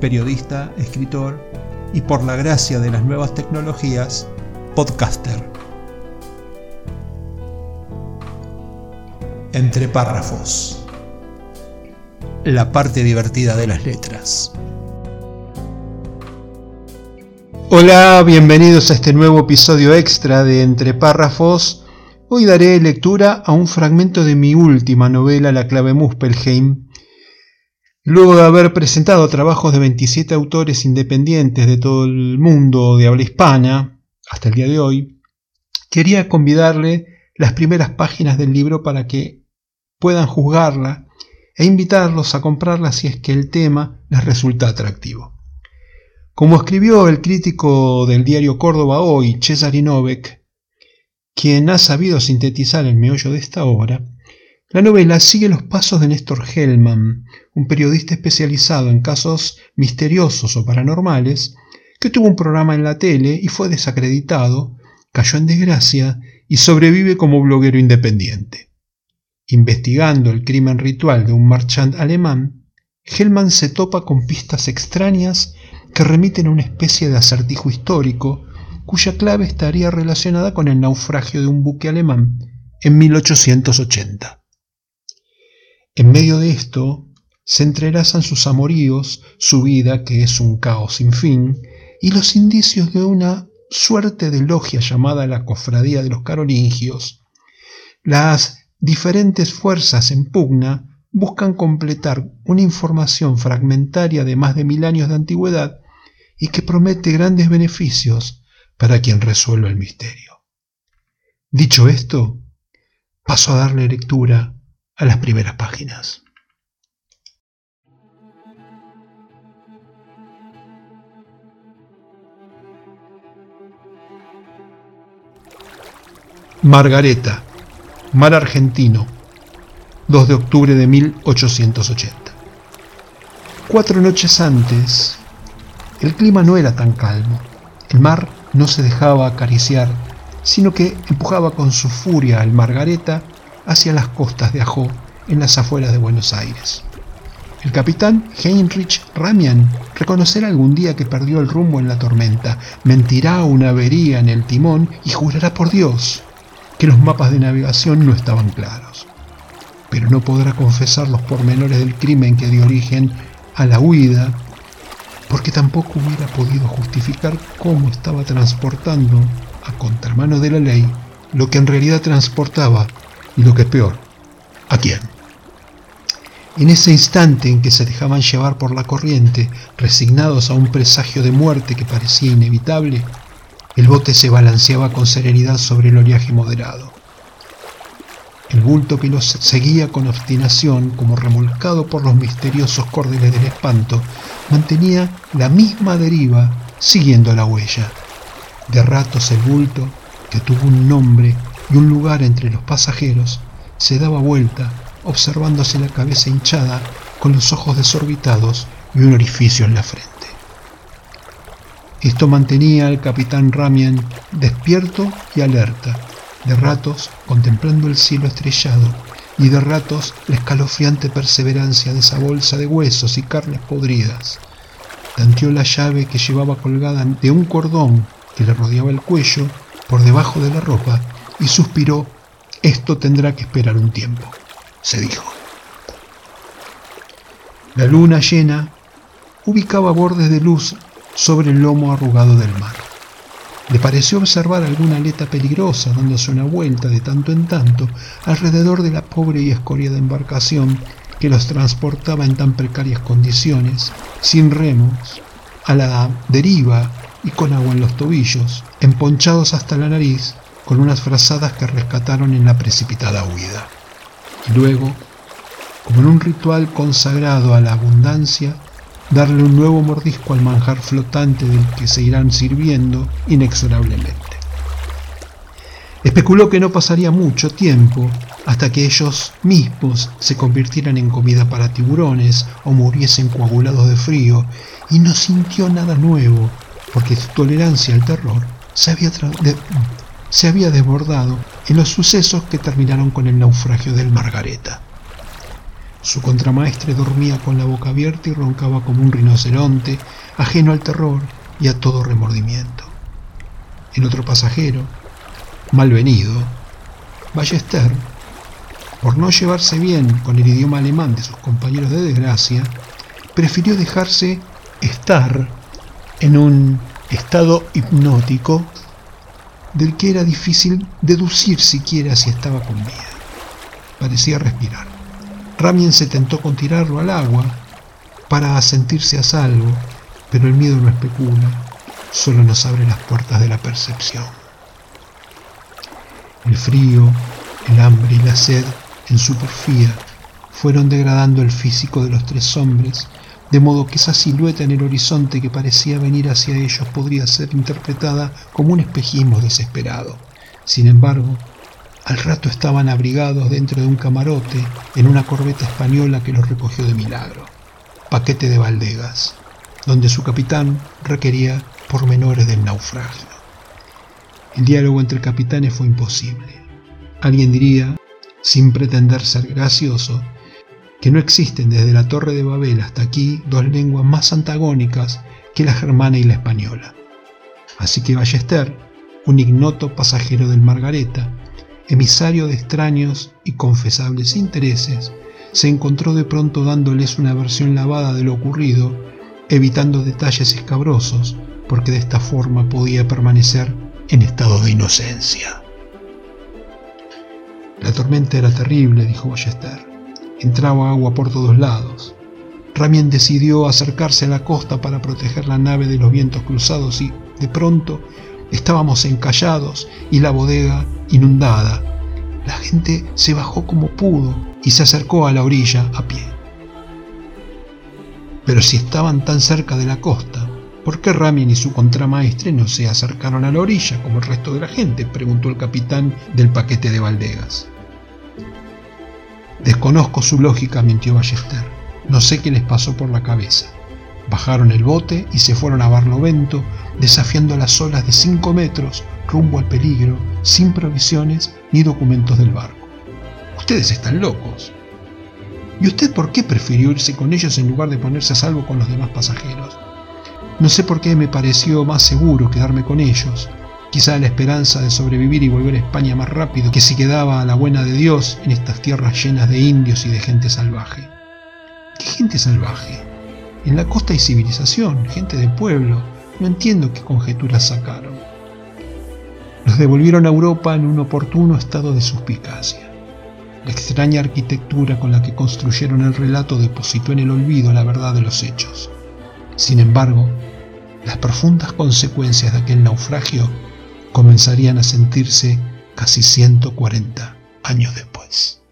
periodista, escritor y por la gracia de las nuevas tecnologías, podcaster. Entre párrafos. La parte divertida de las letras. Hola, bienvenidos a este nuevo episodio extra de Entre párrafos. Hoy daré lectura a un fragmento de mi última novela, La clave Muspelheim, Luego de haber presentado trabajos de 27 autores independientes de todo el mundo de habla hispana, hasta el día de hoy, quería convidarle las primeras páginas del libro para que puedan juzgarla e invitarlos a comprarla si es que el tema les resulta atractivo. Como escribió el crítico del diario Córdoba Hoy, Cesare Novek, quien ha sabido sintetizar el meollo de esta obra, la novela sigue los pasos de Néstor Hellman, un periodista especializado en casos misteriosos o paranormales, que tuvo un programa en la tele y fue desacreditado, cayó en desgracia y sobrevive como bloguero independiente. Investigando el crimen ritual de un marchand alemán, Hellman se topa con pistas extrañas que remiten a una especie de acertijo histórico cuya clave estaría relacionada con el naufragio de un buque alemán en 1880. En medio de esto se entrelazan sus amoríos, su vida, que es un caos sin fin, y los indicios de una suerte de logia llamada la Cofradía de los Carolingios. Las diferentes fuerzas en pugna buscan completar una información fragmentaria de más de mil años de antigüedad y que promete grandes beneficios para quien resuelva el misterio. Dicho esto, paso a darle lectura a las primeras páginas. Margareta, mar argentino, 2 de octubre de 1880. Cuatro noches antes, el clima no era tan calmo. El mar no se dejaba acariciar, sino que empujaba con su furia al Margareta hacia las costas de Ajó, en las afueras de Buenos Aires. El capitán Heinrich Ramian reconocerá algún día que perdió el rumbo en la tormenta, mentirá una avería en el timón y jurará por Dios que los mapas de navegación no estaban claros. Pero no podrá confesar los pormenores del crimen que dio origen a la huida, porque tampoco hubiera podido justificar cómo estaba transportando, a contramano de la ley, lo que en realidad transportaba y lo que es peor, ¿a quién? En ese instante en que se dejaban llevar por la corriente, resignados a un presagio de muerte que parecía inevitable, el bote se balanceaba con serenidad sobre el oleaje moderado. El bulto que los seguía con obstinación, como remolcado por los misteriosos cordeles del espanto, mantenía la misma deriva siguiendo la huella. De ratos el bulto, que tuvo un nombre y un lugar entre los pasajeros, se daba vuelta, observándose la cabeza hinchada, con los ojos desorbitados y un orificio en la frente. Esto mantenía al capitán Ramian despierto y alerta, de ratos contemplando el cielo estrellado y de ratos la escalofriante perseverancia de esa bolsa de huesos y carnes podridas. Tanteó la llave que llevaba colgada de un cordón que le rodeaba el cuello por debajo de la ropa y suspiró, esto tendrá que esperar un tiempo, se dijo. La luna llena ubicaba bordes de luz sobre el lomo arrugado del mar. Le pareció observar alguna aleta peligrosa dándose una vuelta de tanto en tanto alrededor de la pobre y escoriada embarcación que los transportaba en tan precarias condiciones, sin remos, a la deriva y con agua en los tobillos, emponchados hasta la nariz con unas frazadas que rescataron en la precipitada huida. Y luego, como en un ritual consagrado a la abundancia, darle un nuevo mordisco al manjar flotante del que se irán sirviendo inexorablemente. Especuló que no pasaría mucho tiempo hasta que ellos mismos se convirtieran en comida para tiburones o muriesen coagulados de frío y no sintió nada nuevo porque su tolerancia al terror se había, se había desbordado en los sucesos que terminaron con el naufragio del Margareta. Su contramaestre dormía con la boca abierta y roncaba como un rinoceronte, ajeno al terror y a todo remordimiento. El otro pasajero, malvenido, Ballester, por no llevarse bien con el idioma alemán de sus compañeros de desgracia, prefirió dejarse estar en un estado hipnótico del que era difícil deducir siquiera si estaba con vida. Parecía respirar. Ramien se tentó con tirarlo al agua para sentirse a salvo, pero el miedo no especula, solo nos abre las puertas de la percepción. El frío, el hambre y la sed, en su porfía, fueron degradando el físico de los tres hombres, de modo que esa silueta en el horizonte que parecía venir hacia ellos podría ser interpretada como un espejismo desesperado. Sin embargo, al rato estaban abrigados dentro de un camarote en una corbeta española que los recogió de milagro, paquete de Valdegas, donde su capitán requería pormenores del naufragio. El diálogo entre capitanes fue imposible. Alguien diría, sin pretender ser gracioso, que no existen desde la Torre de Babel hasta aquí dos lenguas más antagónicas que la germana y la española. Así que Ballester, un ignoto pasajero del Margareta, emisario de extraños y confesables intereses, se encontró de pronto dándoles una versión lavada de lo ocurrido, evitando detalles escabrosos, porque de esta forma podía permanecer en estado de inocencia. La tormenta era terrible, dijo Ballester. Entraba agua por todos lados. Ramien decidió acercarse a la costa para proteger la nave de los vientos cruzados y, de pronto, estábamos encallados y la bodega inundada. La gente se bajó como pudo y se acercó a la orilla a pie. Pero si estaban tan cerca de la costa, ¿Por qué Ramin y su contramaestre no se acercaron a la orilla como el resto de la gente? preguntó el capitán del paquete de Valdegas. Desconozco su lógica, mintió Ballester. No sé qué les pasó por la cabeza. Bajaron el bote y se fueron a Barlovento, desafiando las olas de cinco metros rumbo al peligro, sin provisiones ni documentos del barco. Ustedes están locos. ¿Y usted por qué prefirió irse con ellos en lugar de ponerse a salvo con los demás pasajeros? No sé por qué me pareció más seguro quedarme con ellos, quizá la esperanza de sobrevivir y volver a España más rápido que si quedaba a la buena de Dios en estas tierras llenas de indios y de gente salvaje. ¿Qué gente salvaje? En la costa hay civilización, gente de pueblo. No entiendo qué conjeturas sacaron. Los devolvieron a Europa en un oportuno estado de suspicacia. La extraña arquitectura con la que construyeron el relato depositó en el olvido la verdad de los hechos. Sin embargo, las profundas consecuencias de aquel naufragio comenzarían a sentirse casi 140 años después.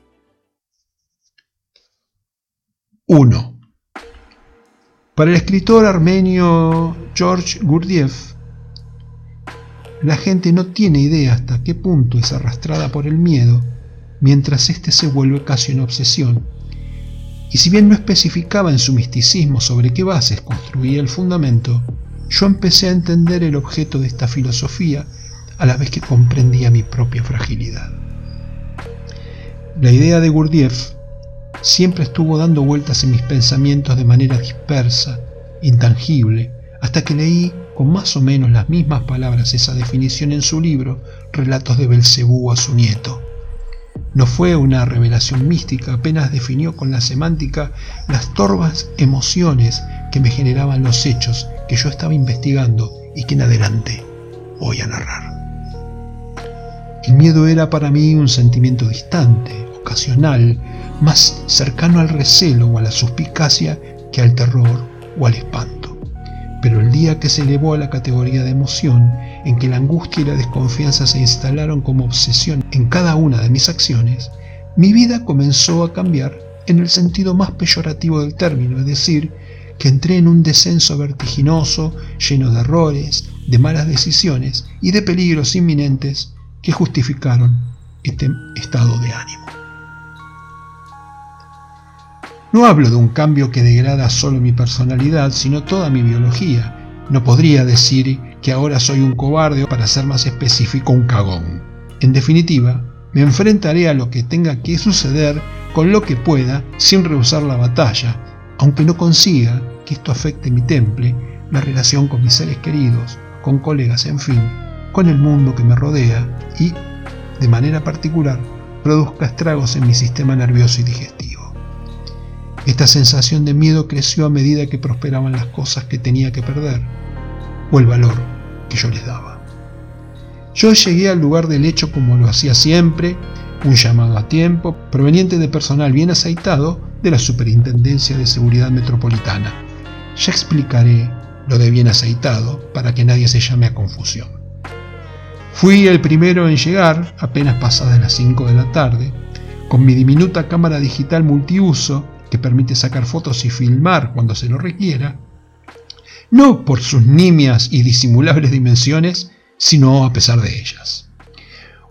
1. Para el escritor armenio George Gurdjieff, la gente no tiene idea hasta qué punto es arrastrada por el miedo, mientras éste se vuelve casi una obsesión y si bien no especificaba en su misticismo sobre qué bases construía el fundamento, yo empecé a entender el objeto de esta filosofía a la vez que comprendía mi propia fragilidad. La idea de Gurdjieff siempre estuvo dando vueltas en mis pensamientos de manera dispersa, intangible, hasta que leí con más o menos las mismas palabras esa definición en su libro Relatos de Belcebú a su nieto. No fue una revelación mística, apenas definió con la semántica las torvas emociones que me generaban los hechos que yo estaba investigando y que en adelante voy a narrar. El miedo era para mí un sentimiento distante, ocasional, más cercano al recelo o a la suspicacia que al terror o al espanto. Pero el día que se elevó a la categoría de emoción, en que la angustia y la desconfianza se instalaron como obsesión en cada una de mis acciones, mi vida comenzó a cambiar en el sentido más peyorativo del término, es decir, que entré en un descenso vertiginoso, lleno de errores, de malas decisiones y de peligros inminentes que justificaron este estado de ánimo. No hablo de un cambio que degrada solo mi personalidad, sino toda mi biología. No podría decir que ahora soy un cobarde o, para ser más específico, un cagón. En definitiva, me enfrentaré a lo que tenga que suceder con lo que pueda sin rehusar la batalla, aunque no consiga que esto afecte mi temple, la relación con mis seres queridos, con colegas, en fin, con el mundo que me rodea y, de manera particular, produzca estragos en mi sistema nervioso y digestivo. Esta sensación de miedo creció a medida que prosperaban las cosas que tenía que perder, o el valor que yo les daba. Yo llegué al lugar del hecho como lo hacía siempre, un llamado a tiempo proveniente de personal bien aceitado de la Superintendencia de Seguridad Metropolitana. Ya explicaré lo de bien aceitado para que nadie se llame a confusión. Fui el primero en llegar, apenas pasadas las 5 de la tarde, con mi diminuta cámara digital multiuso que permite sacar fotos y filmar cuando se lo requiera, no por sus nimias y disimulables dimensiones, sino a pesar de ellas.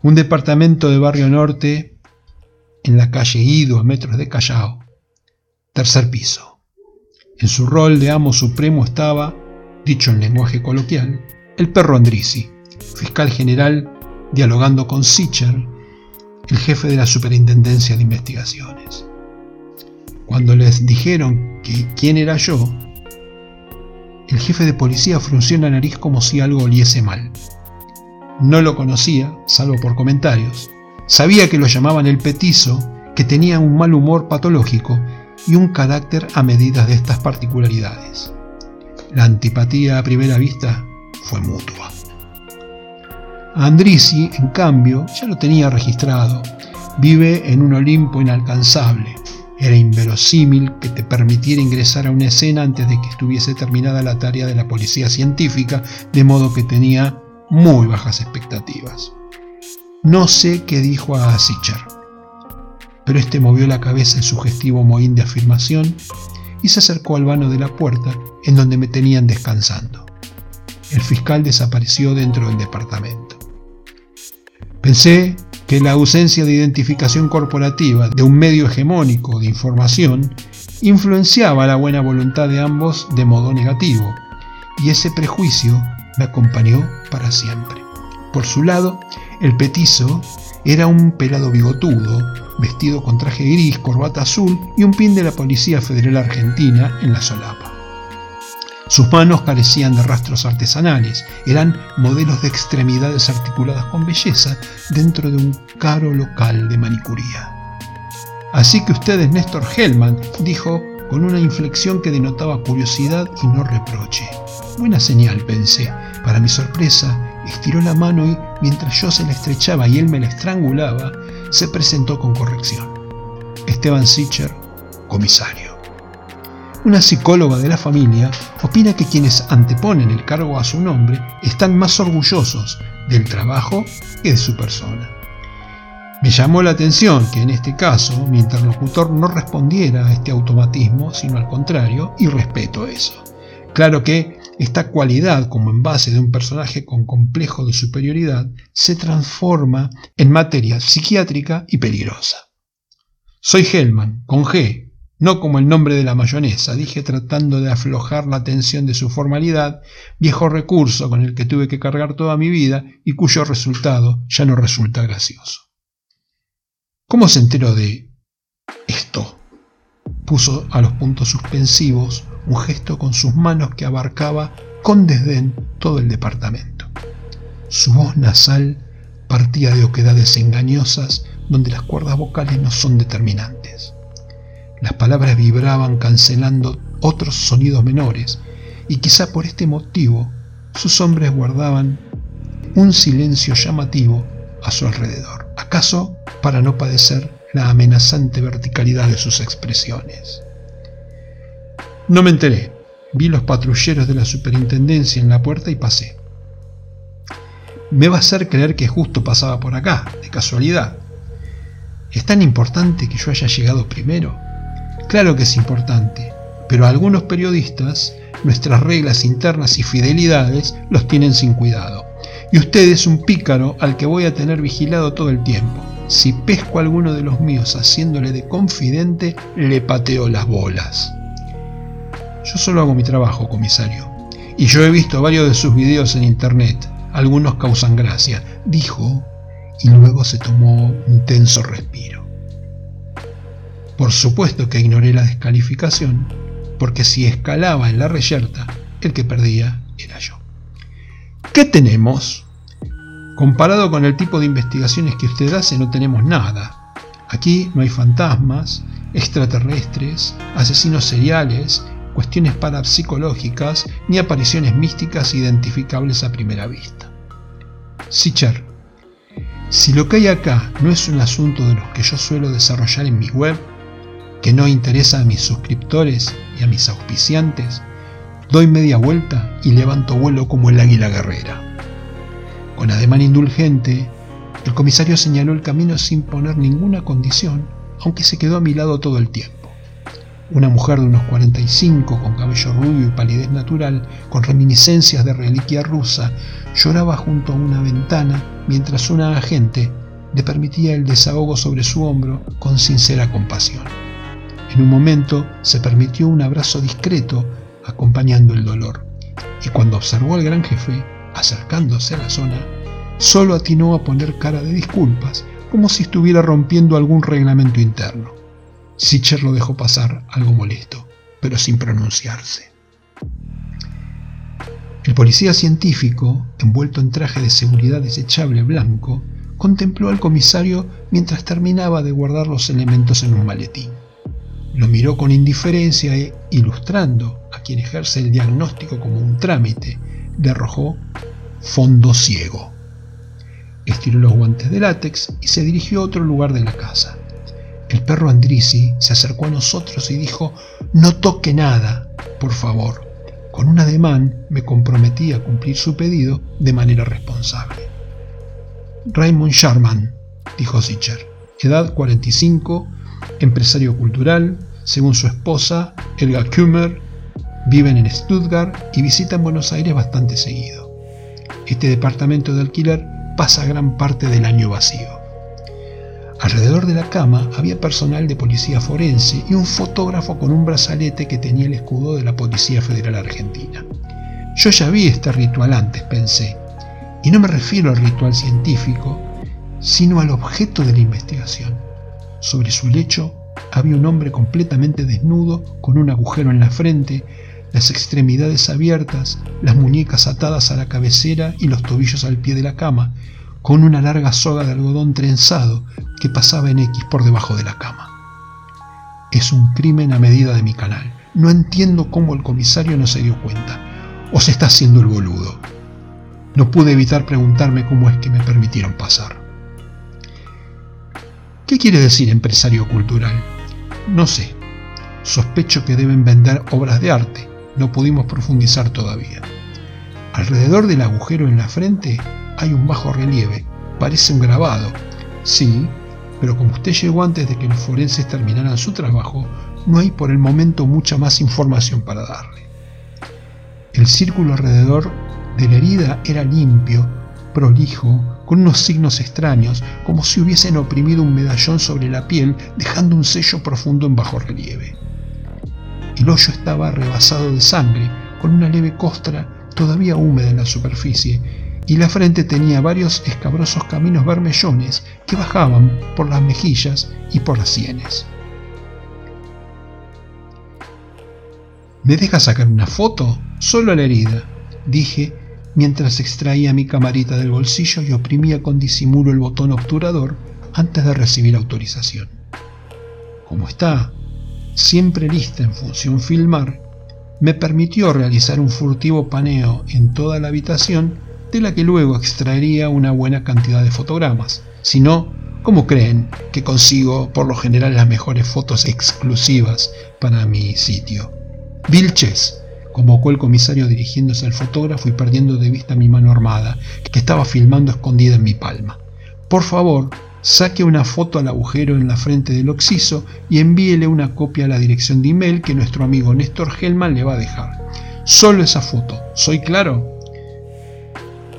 Un departamento de barrio norte en la calle Ido a metros de Callao, tercer piso. En su rol de amo supremo estaba, dicho en lenguaje coloquial, el perro Andrisi, fiscal general dialogando con Sicher, el jefe de la Superintendencia de Investigaciones. Cuando les dijeron que quién era yo, el jefe de policía frunció la nariz como si algo oliese mal. No lo conocía, salvo por comentarios. Sabía que lo llamaban el petizo, que tenía un mal humor patológico y un carácter a medida de estas particularidades. La antipatía a primera vista fue mutua. Andrisi, en cambio, ya lo tenía registrado. Vive en un Olimpo inalcanzable, era inverosímil que te permitiera ingresar a una escena antes de que estuviese terminada la tarea de la policía científica, de modo que tenía muy bajas expectativas. No sé qué dijo a Sicher, pero este movió la cabeza en sugestivo mohín de afirmación y se acercó al vano de la puerta en donde me tenían descansando. El fiscal desapareció dentro del departamento. Pensé que la ausencia de identificación corporativa de un medio hegemónico de información influenciaba la buena voluntad de ambos de modo negativo, y ese prejuicio me acompañó para siempre. Por su lado, el petizo era un pelado bigotudo, vestido con traje gris, corbata azul y un pin de la Policía Federal Argentina en la solapa. Sus manos carecían de rastros artesanales, eran modelos de extremidades articuladas con belleza dentro de un caro local de manicuría. Así que usted es Néstor Hellman, dijo con una inflexión que denotaba curiosidad y no reproche. Buena señal, pensé. Para mi sorpresa, estiró la mano y, mientras yo se la estrechaba y él me la estrangulaba, se presentó con corrección. Esteban Sicher, comisario. Una psicóloga de la familia opina que quienes anteponen el cargo a su nombre están más orgullosos del trabajo que de su persona. Me llamó la atención que en este caso mi interlocutor no respondiera a este automatismo, sino al contrario, y respeto eso. Claro que esta cualidad como envase de un personaje con complejo de superioridad se transforma en materia psiquiátrica y peligrosa. Soy Hellman, con G, no como el nombre de la mayonesa, dije tratando de aflojar la tensión de su formalidad, viejo recurso con el que tuve que cargar toda mi vida y cuyo resultado ya no resulta gracioso. ¿Cómo se enteró de esto? Puso a los puntos suspensivos un gesto con sus manos que abarcaba con desdén todo el departamento. Su voz nasal partía de oquedades engañosas donde las cuerdas vocales no son determinantes. Las palabras vibraban cancelando otros sonidos menores, y quizá por este motivo sus hombres guardaban un silencio llamativo a su alrededor, acaso para no padecer la amenazante verticalidad de sus expresiones. No me enteré, vi los patrulleros de la superintendencia en la puerta y pasé. Me va a hacer creer que justo pasaba por acá, de casualidad. ¿Es tan importante que yo haya llegado primero? Claro que es importante. pero algunos periodistas, nuestras reglas internas y fidelidades los tienen sin cuidado. Y usted es un pícaro al que voy a tener vigilado todo el tiempo. Si pesco a alguno de los míos haciéndole de confidente, le pateo las bolas. Yo solo hago mi trabajo, comisario. Y yo he visto varios de sus videos en internet. Algunos causan gracia, dijo, y luego se tomó un tenso respiro. Por supuesto que ignoré la descalificación, porque si escalaba en la reyerta, el que perdía era yo. ¿Qué tenemos? Comparado con el tipo de investigaciones que usted hace, no tenemos nada. Aquí no hay fantasmas, extraterrestres, asesinos seriales, cuestiones parapsicológicas ni apariciones místicas identificables a primera vista. Sicher, si lo que hay acá no es un asunto de los que yo suelo desarrollar en mi web, que no interesa a mis suscriptores y a mis auspiciantes, doy media vuelta y levanto vuelo como el águila guerrera. Con ademán indulgente, el comisario señaló el camino sin poner ninguna condición, aunque se quedó a mi lado todo el tiempo. Una mujer de unos 45, con cabello rubio y palidez natural, con reminiscencias de reliquia rusa, lloraba junto a una ventana mientras una agente le permitía el desahogo sobre su hombro con sincera compasión. En un momento se permitió un abrazo discreto acompañando el dolor, y cuando observó al gran jefe acercándose a la zona, solo atinó a poner cara de disculpas, como si estuviera rompiendo algún reglamento interno. Sicher lo dejó pasar, algo molesto, pero sin pronunciarse. El policía científico, envuelto en traje de seguridad desechable blanco, contempló al comisario mientras terminaba de guardar los elementos en un maletín. Lo miró con indiferencia e, ilustrando a quien ejerce el diagnóstico como un trámite, le arrojó fondo ciego. Estiró los guantes de látex y se dirigió a otro lugar de la casa. El perro Andrisi se acercó a nosotros y dijo, no toque nada, por favor. Con un ademán me comprometí a cumplir su pedido de manera responsable. Raymond Sharman, dijo Sicher, edad 45, empresario cultural, según su esposa, Elga Kummer, viven en Stuttgart y visitan Buenos Aires bastante seguido. Este departamento de alquiler pasa gran parte del año vacío. Alrededor de la cama había personal de policía forense y un fotógrafo con un brazalete que tenía el escudo de la Policía Federal Argentina. Yo ya vi este ritual antes, pensé, y no me refiero al ritual científico, sino al objeto de la investigación. Sobre su lecho había un hombre completamente desnudo, con un agujero en la frente, las extremidades abiertas, las muñecas atadas a la cabecera y los tobillos al pie de la cama, con una larga soga de algodón trenzado que pasaba en X por debajo de la cama. Es un crimen a medida de mi canal. No entiendo cómo el comisario no se dio cuenta. O se está haciendo el boludo. No pude evitar preguntarme cómo es que me permitieron pasar. ¿Qué quiere decir empresario cultural? No sé. Sospecho que deben vender obras de arte. No pudimos profundizar todavía. Alrededor del agujero en la frente hay un bajo relieve, parece un grabado. Sí, pero como usted llegó antes de que los forenses terminaran su trabajo, no hay por el momento mucha más información para darle. El círculo alrededor de la herida era limpio, prolijo, con unos signos extraños, como si hubiesen oprimido un medallón sobre la piel, dejando un sello profundo en bajo relieve. El hoyo estaba rebasado de sangre, con una leve costra todavía húmeda en la superficie, y la frente tenía varios escabrosos caminos vermellones que bajaban por las mejillas y por las sienes. ¿Me deja sacar una foto? Solo a la herida, dije mientras extraía mi camarita del bolsillo y oprimía con disimulo el botón obturador antes de recibir autorización. Como está siempre lista en función filmar, me permitió realizar un furtivo paneo en toda la habitación de la que luego extraería una buena cantidad de fotogramas. Si no, ¿cómo creen que consigo por lo general las mejores fotos exclusivas para mi sitio? Vilches, convocó el comisario dirigiéndose al fotógrafo y perdiendo de vista mi mano armada, que estaba filmando escondida en mi palma. Por favor, saque una foto al agujero en la frente del occiso y envíele una copia a la dirección de email que nuestro amigo Néstor Hellman le va a dejar. Solo esa foto, ¿soy claro?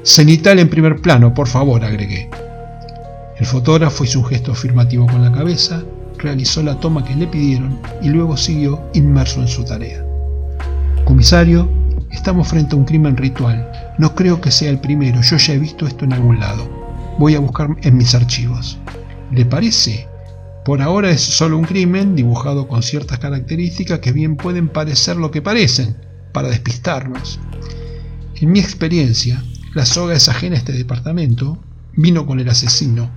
Cenital en primer plano, por favor, agregué. El fotógrafo hizo un gesto afirmativo con la cabeza, realizó la toma que le pidieron y luego siguió inmerso en su tarea. Comisario, estamos frente a un crimen ritual. No creo que sea el primero, yo ya he visto esto en algún lado. Voy a buscar en mis archivos. ¿Le parece? Por ahora es solo un crimen dibujado con ciertas características que bien pueden parecer lo que parecen, para despistarnos. En mi experiencia, la soga es ajena a este departamento, vino con el asesino.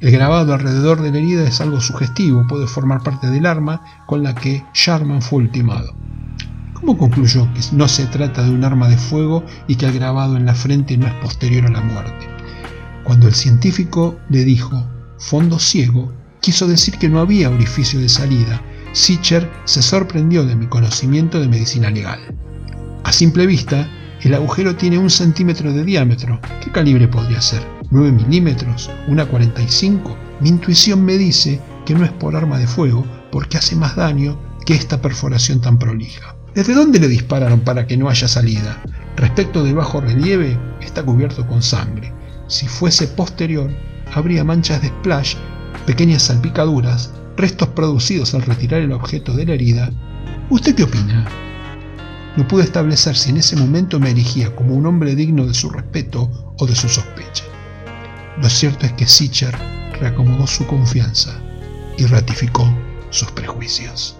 El grabado alrededor de la herida es algo sugestivo, puede formar parte del arma con la que Sharman fue ultimado. ¿Cómo concluyó que no se trata de un arma de fuego y que el grabado en la frente no es posterior a la muerte? Cuando el científico le dijo fondo ciego, quiso decir que no había orificio de salida. Sicher se sorprendió de mi conocimiento de medicina legal. A simple vista, el agujero tiene un centímetro de diámetro. ¿Qué calibre podría ser? ¿9 milímetros? ¿Una 45? Mi intuición me dice que no es por arma de fuego, porque hace más daño que esta perforación tan prolija. ¿Desde dónde le dispararon para que no haya salida? Respecto del bajo relieve, está cubierto con sangre. Si fuese posterior, habría manchas de splash, pequeñas salpicaduras, restos producidos al retirar el objeto de la herida. ¿Usted qué opina? No pude establecer si en ese momento me erigía como un hombre digno de su respeto o de su sospecha. Lo cierto es que Sicher reacomodó su confianza y ratificó sus prejuicios.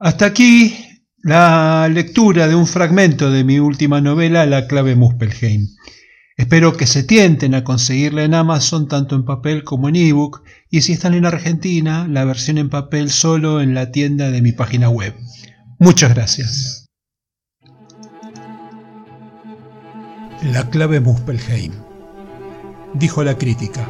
Hasta aquí la lectura de un fragmento de mi última novela, La clave Muspelheim. Espero que se tienten a conseguirla en Amazon tanto en papel como en ebook y si están en Argentina, la versión en papel solo en la tienda de mi página web. Muchas gracias. La clave Muspelheim. Dijo la crítica.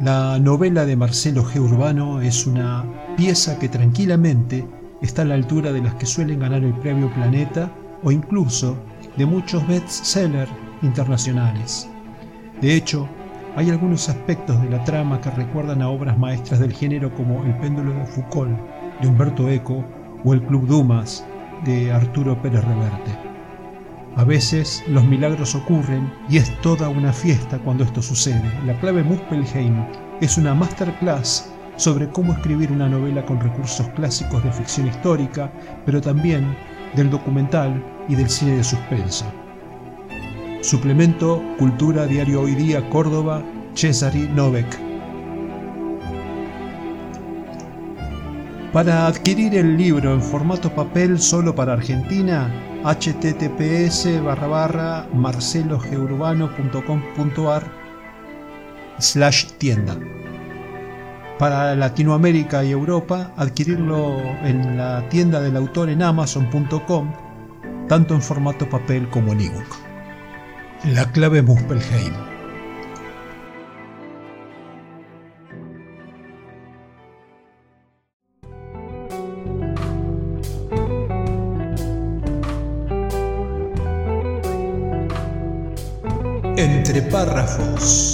La novela de Marcelo G. Urbano es una pieza que tranquilamente está a la altura de las que suelen ganar el premio Planeta o incluso de muchos bestsellers internacionales. De hecho, hay algunos aspectos de la trama que recuerdan a obras maestras del género como El péndulo de Foucault de Humberto Eco o El Club Dumas de Arturo Pérez Reverte. A veces los milagros ocurren y es toda una fiesta cuando esto sucede. La clave Muspelheim es una masterclass sobre cómo escribir una novela con recursos clásicos de ficción histórica, pero también del documental y del cine de suspenso. Suplemento Cultura Diario Hoy Día Córdoba, Cesari Novek. Para adquirir el libro en formato papel solo para Argentina, https barra barra marcelogeurbano.com.ar slash tienda. Para Latinoamérica y Europa, adquirirlo en la tienda del autor en amazon.com, tanto en formato papel como en ebook. La clave Muspelheim. Entre párrafos.